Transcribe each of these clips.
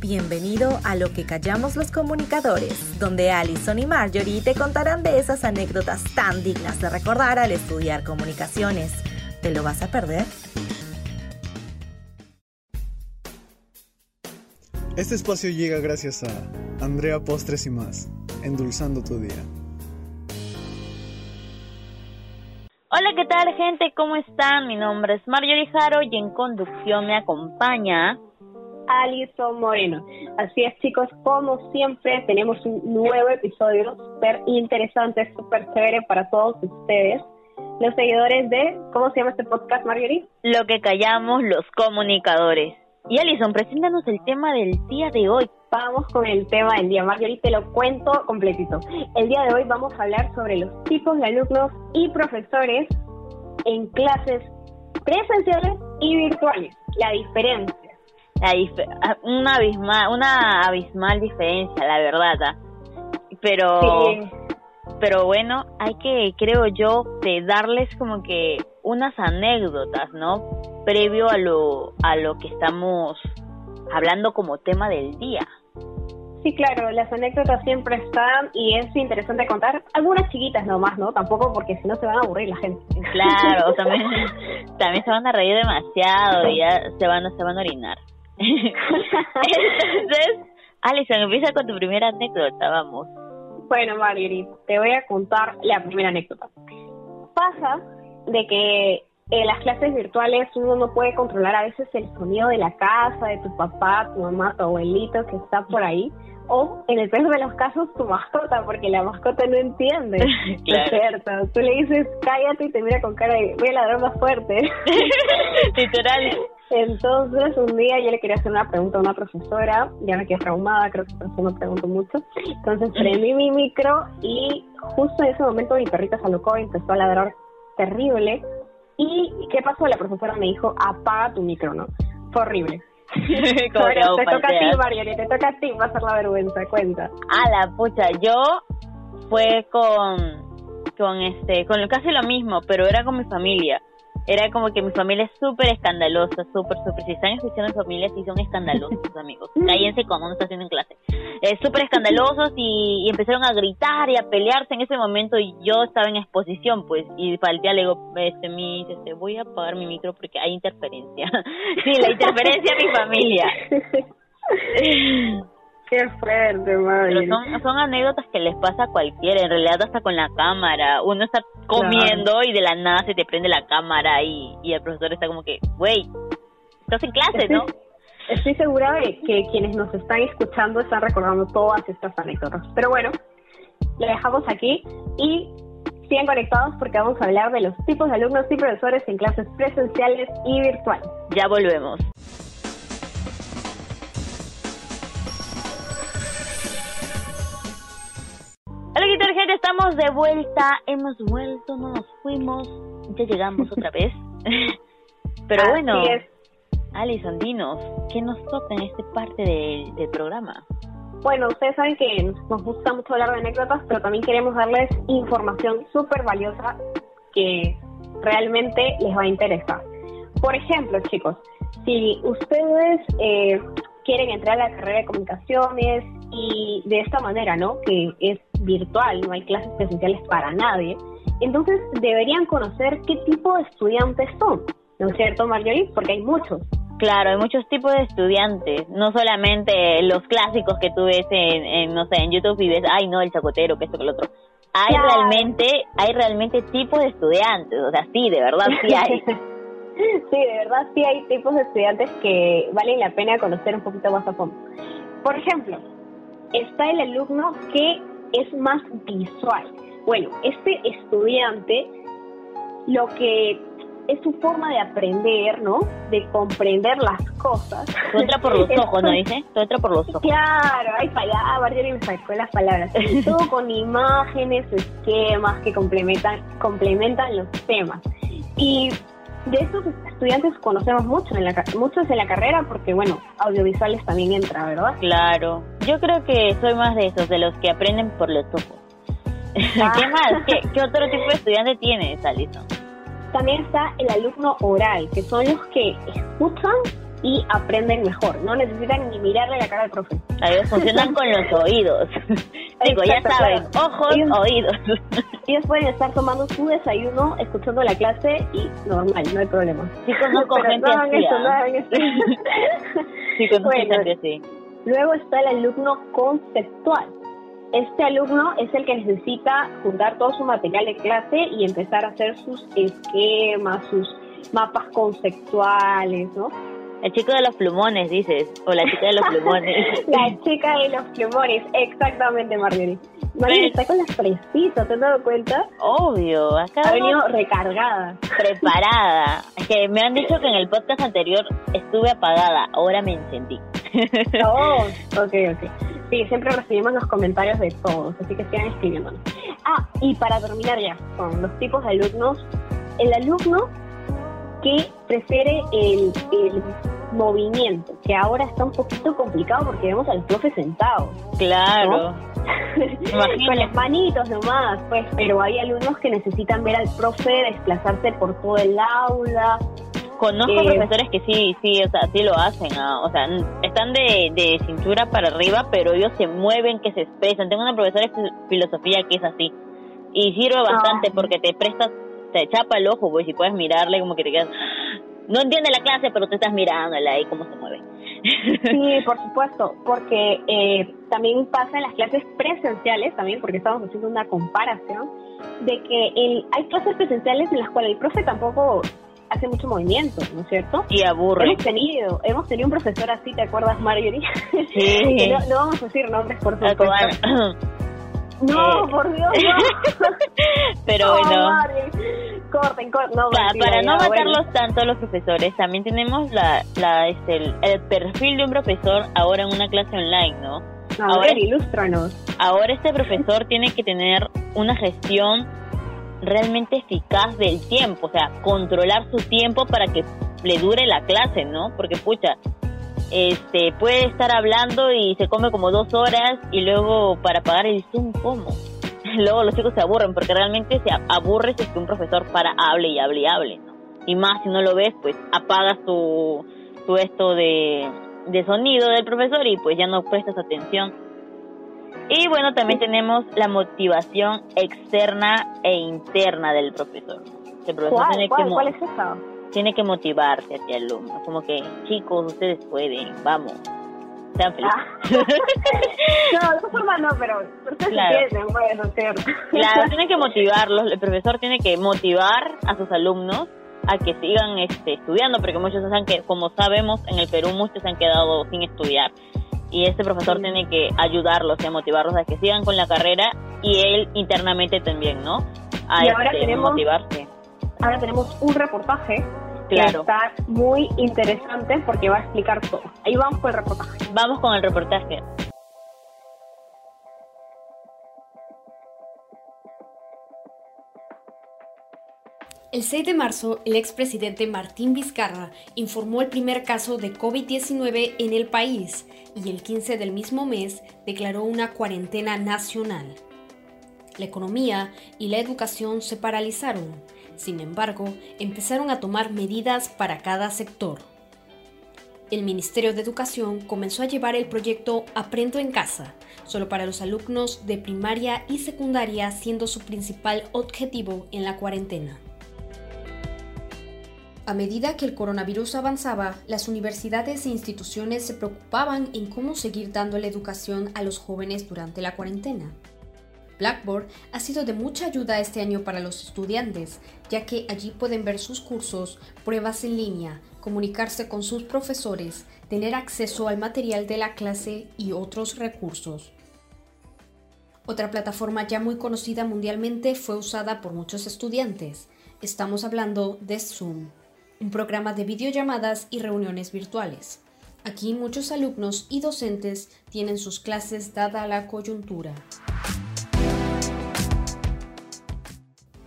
Bienvenido a Lo que callamos los comunicadores, donde Alison y Marjorie te contarán de esas anécdotas tan dignas de recordar al estudiar comunicaciones. ¿Te lo vas a perder? Este espacio llega gracias a Andrea Postres y más, endulzando tu día. Hola, ¿qué tal gente? ¿Cómo están? Mi nombre es Marjorie Jaro y en conducción me acompaña Alison Moreno. Así es, chicos, como siempre, tenemos un nuevo episodio súper interesante, súper chévere para todos ustedes. Los seguidores de, ¿cómo se llama este podcast, Marjorie? Lo que callamos los comunicadores. Y Alison, preséntanos el tema del día de hoy. Vamos con el tema del día, Marjorie, te lo cuento completito. El día de hoy vamos a hablar sobre los tipos de alumnos y profesores en clases presenciales y virtuales. La diferencia la una abismal una abismal diferencia la verdad ¿ah? pero pero bueno hay que creo yo de darles como que unas anécdotas no previo a lo a lo que estamos hablando como tema del día Sí, claro, las anécdotas siempre están y es interesante contar algunas chiquitas nomás, ¿no? Tampoco porque si no se van a aburrir la gente. Claro, también, también se van a reír demasiado y ya se van, se van a orinar. Entonces, Alison, empieza con tu primera anécdota, vamos. Bueno, Marguerite, te voy a contar la primera anécdota. Pasa de que en las clases virtuales uno no puede controlar a veces el sonido de la casa, de tu papá, tu mamá, tu abuelito que está por ahí, o en el peor de los casos tu mascota, porque la mascota no entiende, es cierto. Tú le dices cállate y te mira con cara de voy a ladrar más fuerte. Literal. Entonces, un día yo le quería hacer una pregunta a una profesora, ya me quedé traumada, creo que por eso no pregunto mucho. Entonces, prendí mi micro y justo en ese momento mi perrita se alocó y empezó a ladrar terrible. ¿Y qué pasó? La profesora me dijo, apaga tu micro, ¿no? Fue horrible. te toca a ti, Mariana, te toca a ti pasar la vergüenza, cuenta. A la pucha, yo fue con, con este, con casi lo mismo, pero era con mi familia era como que mi familia es súper escandalosa, súper, súper. Si están escuchando mi familia, sí son escandalosos, amigos. Cállense cuando uno está haciendo en clase. Eh, súper escandalosos y, empezaron a gritar y a pelearse en ese momento y yo estaba en exposición, pues. Y para el día le digo, este, mi, este, voy a apagar mi micro porque hay interferencia. sí, la interferencia a mi familia. Qué fuerte, madre. Pero son, son anécdotas que les pasa a cualquiera, en realidad hasta con la cámara. Uno está comiendo y de la nada se te prende la cámara y, y el profesor está como que, güey, estás en clase, ¿no? Estoy segura de que quienes nos están escuchando están recordando todas estas anécdotas. Pero bueno, lo dejamos aquí y sigan conectados porque vamos a hablar de los tipos de alumnos y profesores en clases presenciales y virtuales. Ya volvemos. Gente? Estamos de vuelta. Hemos vuelto, no nos fuimos. Ya llegamos otra vez. Pero bueno, Alison, dinos, ¿qué nos toca en esta parte del programa? Bueno, ustedes saben que nos gusta mucho hablar de anécdotas, pero también queremos darles información súper valiosa que realmente les va a interesar. Por ejemplo, chicos, si ustedes eh, quieren entrar a la carrera de comunicaciones y de esta manera, ¿no? Que es virtual, no hay clases presenciales para nadie. Entonces deberían conocer qué tipo de estudiantes son, ¿no es cierto, Marjorie? Porque hay muchos. Claro, hay muchos tipos de estudiantes, no solamente los clásicos que tú ves en, no sé, en YouTube y ves, ay no, el chacotero, que esto, que lo otro. Hay realmente, hay realmente tipos de estudiantes, o sea, sí, de verdad sí hay. sí, de verdad sí hay tipos de estudiantes que valen la pena conocer un poquito más a fondo. Por ejemplo, está el alumno que es más visual. Bueno, este estudiante lo que es su forma de aprender, ¿no? De comprender las cosas. Tú entra por los ojos, ¿no dice? Tú entra por los ojos. Claro, hay palabras, y me sacó las palabras. Todo con imágenes, esquemas que complementan, complementan los temas. Y de esos estudiantes conocemos mucho en la, muchos en la carrera porque, bueno, audiovisuales también entra, ¿verdad? Claro. Yo creo que soy más de esos, de los que aprenden por los ojos. Ah. ¿Qué más? ¿Qué, otro tipo de estudiante tienes, Alison? También está el alumno oral, que son los que escuchan y aprenden mejor. No necesitan ni mirarle la cara al profe. Ellos funcionan con los oídos. Digo, ya saben, ojos, oídos. Ellos pueden estar tomando su desayuno, escuchando la clase y normal, no hay problema. Sí conozco gente no hagan así. eso, ¿ah? no hagan eso. Sí conozco Bueno. gente así. Luego está el alumno conceptual. Este alumno es el que necesita juntar todo su material de clase y empezar a hacer sus esquemas, sus mapas conceptuales, ¿no? El chico de los plumones, dices. O la chica de los plumones. La chica de los plumones, exactamente, Marjorie. Marjorie está con las fresitas, ¿te has dado cuenta? Obvio, acá Ha venido recargada. preparada. Es que me han dicho que en el podcast anterior estuve apagada. Ahora me encendí. Oh, ok, ok. Sí, siempre recibimos los comentarios de todos, así que sigan escribiéndonos. Ah, y para terminar ya con los tipos de alumnos, el alumno que prefiere el, el movimiento, que ahora está un poquito complicado porque vemos al profe sentado. Claro. con las manitos nomás, pues, pero hay alumnos que necesitan ver al profe desplazarse por todo el aula. Conozco Eh, profesores que sí, sí, o sea, sí lo hacen, o sea, están de, de cintura para arriba, pero ellos se mueven, que se expresan. Tengo una profesora de fil- filosofía que es así, y sirve bastante Ah. porque te prestas, te chapa el ojo, pues, y puedes mirarle como que te quedas, no entiende la clase, pero tú estás mirándola y cómo se mueve. Sí, por supuesto, porque eh, también pasa en las clases presenciales, también porque estamos haciendo una comparación, de que el, hay clases presenciales en las cuales el profe tampoco hace mucho movimiento, ¿no es cierto? y aburre. Hemos tenido, hemos tenido un profesor así, ¿te acuerdas, Marjorie? Sí. Que no, no vamos a decir nombres, por Ah, supuesto. No, Eh. por Dios, no. pero No, bueno. Corten, corten. No, Para, mentira, para no ya, bueno. matarlos tanto a los profesores, también tenemos la, la, este, el, el perfil de un profesor ahora en una clase online, ¿no? A ahora- ver, ilústranos. Ahora este profesor tiene que tener una gestión realmente eficaz del tiempo, o sea, controlar su tiempo para que le dure la clase, ¿no? Porque pucha, este puede estar hablando y se come como dos horas y luego para pagar el Zoom, ¿cómo? Luego los chicos se aburren porque realmente se aburre si es que un profesor para hable y hable y hable, ¿no? Y más si no lo ves, pues apagas tu, tu esto de, de sonido del profesor y pues ya no prestas atención. Y bueno, también tenemos la motivación externa e interna del profesor. El profesor ¿Cuál, tiene, que, cuál, es esa? tiene que motivarte a ti, alumno. Como que, chicos, ustedes pueden, vamos, sean felices. Ah. No, de esa forma no, pero ustedes Claro. entienden, ¿no es cierto? Claro, tiene que motivarlos, el profesor tiene que motivar a sus alumnos a que sigan este, estudiando, porque muchos han que, como sabemos, en el Perú muchos se han quedado sin estudiar. Y este profesor tiene que ayudarlos y motivarlos a que sigan con la carrera y él internamente también, ¿no? A Y ahora este, tenemos- motivarse. Ahora tenemos un reportaje que Claro. está muy interesante porque va a explicar todo. Ahí vamos con el reportaje. Vamos con el reportaje. El 6 de marzo, el expresidente Martín Vizcarra informó el primer caso de COVID-19 en el país y el 15 del mismo mes declaró una cuarentena nacional. La economía y la educación se paralizaron, sin embargo, empezaron a tomar medidas para cada sector. El Ministerio de Educación comenzó a llevar el proyecto Aprendo en casa, solo para los alumnos de primaria y secundaria siendo su principal objetivo en la cuarentena. A medida que el coronavirus avanzaba, las universidades e instituciones se preocupaban en cómo seguir dando la educación a los jóvenes durante la cuarentena. Blackboard ha sido de mucha ayuda este año para los estudiantes, ya que allí pueden ver sus cursos, pruebas en línea, comunicarse con sus profesores, tener acceso al material de la clase y otros recursos. Otra plataforma ya muy conocida mundialmente fue usada por muchos estudiantes. Estamos hablando de Zoom, un programa de videollamadas y reuniones virtuales. Aquí muchos alumnos y docentes tienen sus clases dada la coyuntura.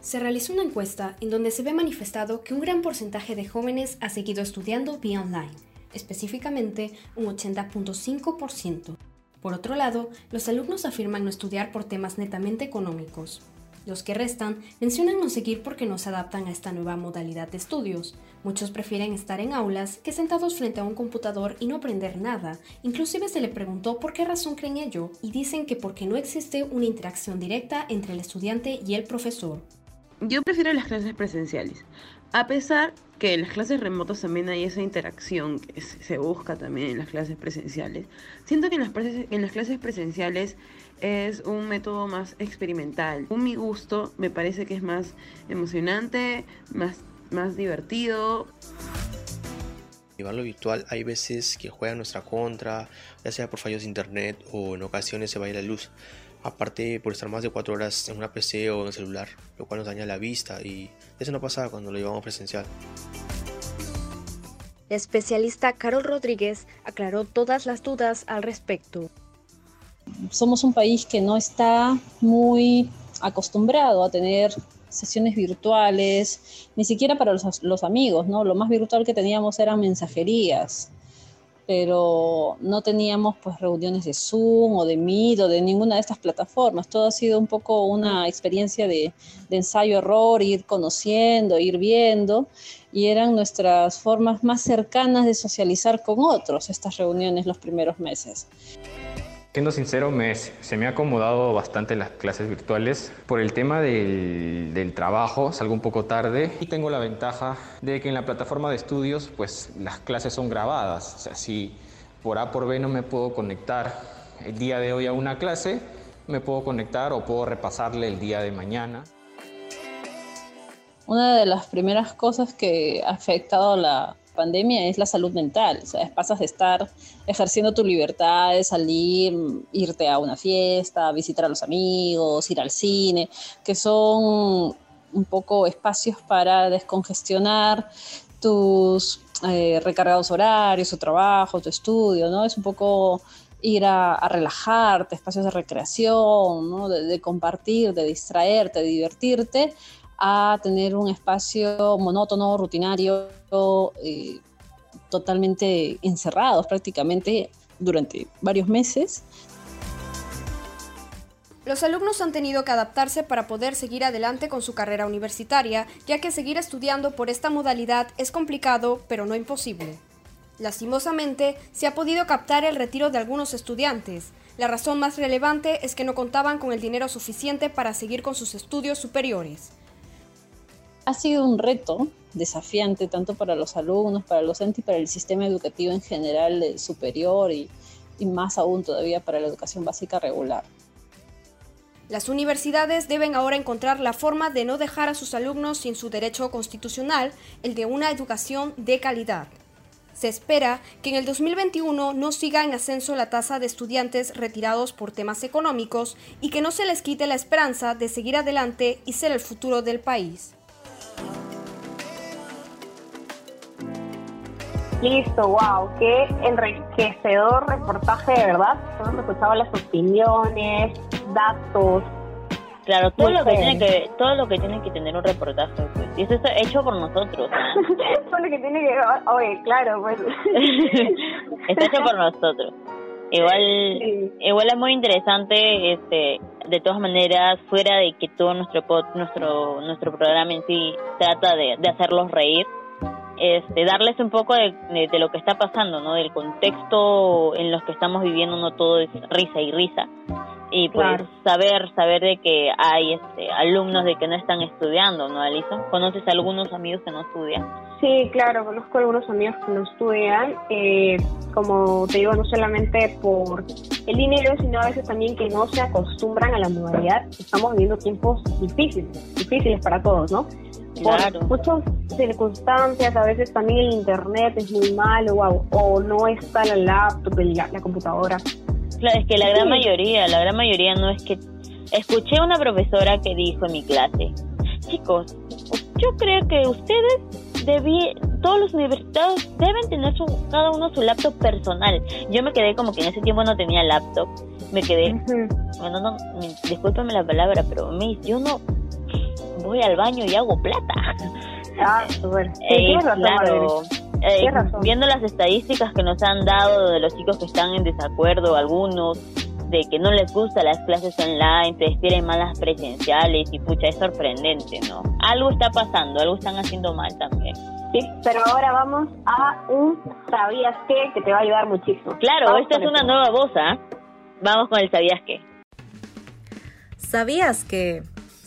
Se realizó una encuesta en donde se ve manifestado que un gran porcentaje de jóvenes ha seguido estudiando vía online, específicamente un 80.5%. Por otro lado, los alumnos afirman no estudiar por temas netamente económicos. Los que restan mencionan no seguir porque no se adaptan a esta nueva modalidad de estudios. Muchos prefieren estar en aulas que sentados frente a un computador y no aprender nada. Inclusive se le preguntó por qué razón creen ello y dicen que porque no existe una interacción directa entre el estudiante y el profesor. Yo prefiero las clases presenciales, a pesar que en las clases remotas también hay esa interacción que se busca también en las clases presenciales. Siento que en las, en las clases presenciales es un método más experimental. Un mi gusto me parece que es más emocionante, más, más divertido. Llevarlo virtual hay veces que juega en nuestra contra, ya sea por fallos de internet o en ocasiones se va a ir la luz. Aparte por estar más de 4 horas en una PC o en el celular, lo cual nos daña la vista y eso no pasaba cuando lo llevamos presencial. La especialista Carol Rodríguez aclaró todas las dudas al respecto somos un país que no está muy acostumbrado a tener sesiones virtuales, ni siquiera para los, amigos, ¿no? Lo más virtual que teníamos eran mensajerías, pero no teníamos pues reuniones de Zoom o de Meet o de ninguna de estas plataformas. Todo ha sido un poco una experiencia de, ensayo-error, ir conociendo, ir viendo, y eran nuestras formas más cercanas de socializar con otros estas reuniones los primeros meses. Siendo sincero, me, se me ha acomodado bastante las clases virtuales. Por el tema del, trabajo, salgo un poco tarde y tengo la ventaja de que en la plataforma de estudios, pues las clases son grabadas. O sea, si por A por B no me puedo conectar el día de hoy a una clase, me puedo conectar o puedo repasarle el día de mañana. Una de las primeras cosas que ha afectado la, pandemia es la salud mental. O sea, pasas de estar ejerciendo tu libertad de salir, irte a una fiesta, visitar a los amigos, ir al cine, que son un poco espacios para descongestionar tus eh, recargados horarios, tu trabajo, tu estudio, ¿no? Es un poco ir a, relajarte, espacios de recreación, ¿no? de, de compartir, de distraerte, de divertirte, a tener un espacio monótono, rutinario, eh, totalmente encerrados prácticamente durante varios meses. Los alumnos han tenido que adaptarse para poder seguir adelante con su carrera universitaria, ya que seguir estudiando por esta modalidad es complicado, pero no imposible. Lastimosamente, se ha podido captar el retiro de algunos estudiantes. La razón más relevante es que no contaban con el dinero suficiente para seguir con sus estudios superiores ha sido un reto desafiante tanto para los alumnos, para los docentes y para el sistema educativo en general eh, superior y, y más aún todavía para la educación básica regular. Las universidades deben ahora encontrar la forma de no dejar a sus alumnos sin su derecho constitucional, el de una educación de calidad. Se espera que en el 2021 no siga en ascenso la tasa de estudiantes retirados por temas económicos y que no se les quite la esperanza de seguir adelante y ser el futuro del país. Listo, wow, qué enriquecedor reportaje, de verdad. Hemos escuchado las opiniones, datos. Claro, todo lo que tiene que todo lo que tiene que tener un reportaje, pues. Y eso está hecho por nosotros. todo lo que tiene que oye, claro, pues. está hecho por nosotros. Igual igual es muy interesante este de todas maneras fuera de que todo nuestro nuestro nuestro programa en sí trata de, de hacerlos reír este, darles un poco de, de, lo que está pasando, ¿no? Del contexto en los que estamos viviendo, no todo es risa y risa. Y pues saber saber de que hay este, alumnos de que no están estudiando, ¿no, Alison? ¿Conoces algunos amigos que no estudian? Sí, claro, conozco algunos amigos que no estudian. Eh, como te digo, no solamente por el dinero, sino a veces también que no se acostumbran a la modalidad. Estamos viviendo tiempos difíciles, difíciles para todos, ¿no? Por muchas circunstancias, a veces también el internet es muy malo o, no está la laptop, la, la computadora. Claro, es que la gran mayoría, la gran mayoría no es que... Escuché una profesora que dijo en mi clase, chicos, yo creo que ustedes debí, todos los universitarios deben tener su, cada uno su laptop personal. Yo me quedé como que en ese tiempo no tenía laptop. Me quedé, bueno, no, discúlpame la palabra, pero me, yo no, voy al baño y hago plata. Ah, bueno. Eh, claro. Eh, viendo las estadísticas que nos han dado de los chicos que están en desacuerdo, algunos, de que no les gustan las clases online, prefieren más las presenciales y pucha, es sorprendente, ¿no? Algo está pasando, algo están haciendo mal también. Sí, pero ahora vamos a un ¿sabías qué? que te va a ayudar muchísimo. Claro, esta es una nueva voz, ¿ah? Vamos con el ¿sabías qué? ¿Sabías que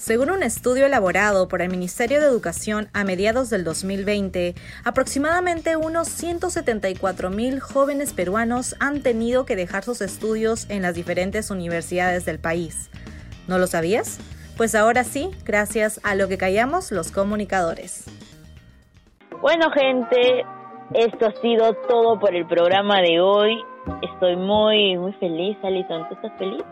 según un estudio elaborado por el Ministerio de Educación a mediados del 2020, aproximadamente unos 174 mil jóvenes peruanos han tenido que dejar sus estudios en las diferentes universidades del país. ¿No lo sabías? Pues ahora sí, gracias a lo que callamos los comunicadores. Bueno gente, esto ha sido todo por el programa de hoy. Estoy muy, muy feliz, Alison. ¿Tú estás feliz?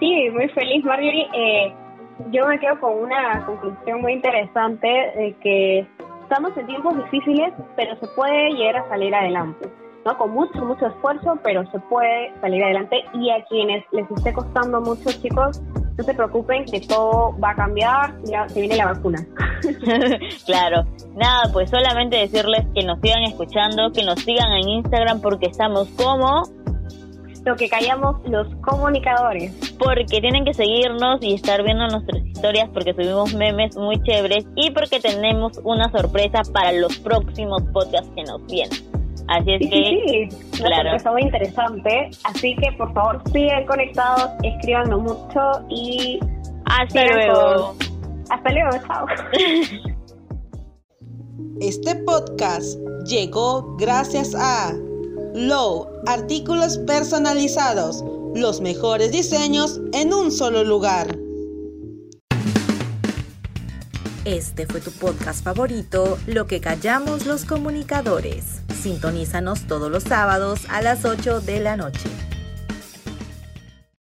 Sí, muy feliz, Marjorie. Eh, yo me quedo con una conclusión muy interesante de que estamos en tiempos difíciles, pero se puede llegar a salir adelante. ¿no? Con mucho, mucho esfuerzo, pero se puede salir adelante. Y a quienes les esté costando mucho, chicos, no se preocupen que todo va a cambiar, ya se viene la vacuna. claro, nada, pues solamente decirles que nos sigan escuchando, que nos sigan en Instagram porque estamos como lo que callamos los comunicadores. Porque tienen que seguirnos y estar viendo nuestras historias porque subimos memes muy chéveres y porque tenemos una sorpresa para los próximos podcasts que nos vienen. Así es que, sí, claro. Está muy interesante. Así que por favor sigan conectados, escríbanos mucho y hasta luego. Hasta luego, chao. Este podcast llegó gracias a Low, artículos personalizados, los mejores diseños en un solo lugar. Este fue tu podcast favorito, Lo que callamos los comunicadores. Sintonízanos todos los sábados a las 8 de la noche.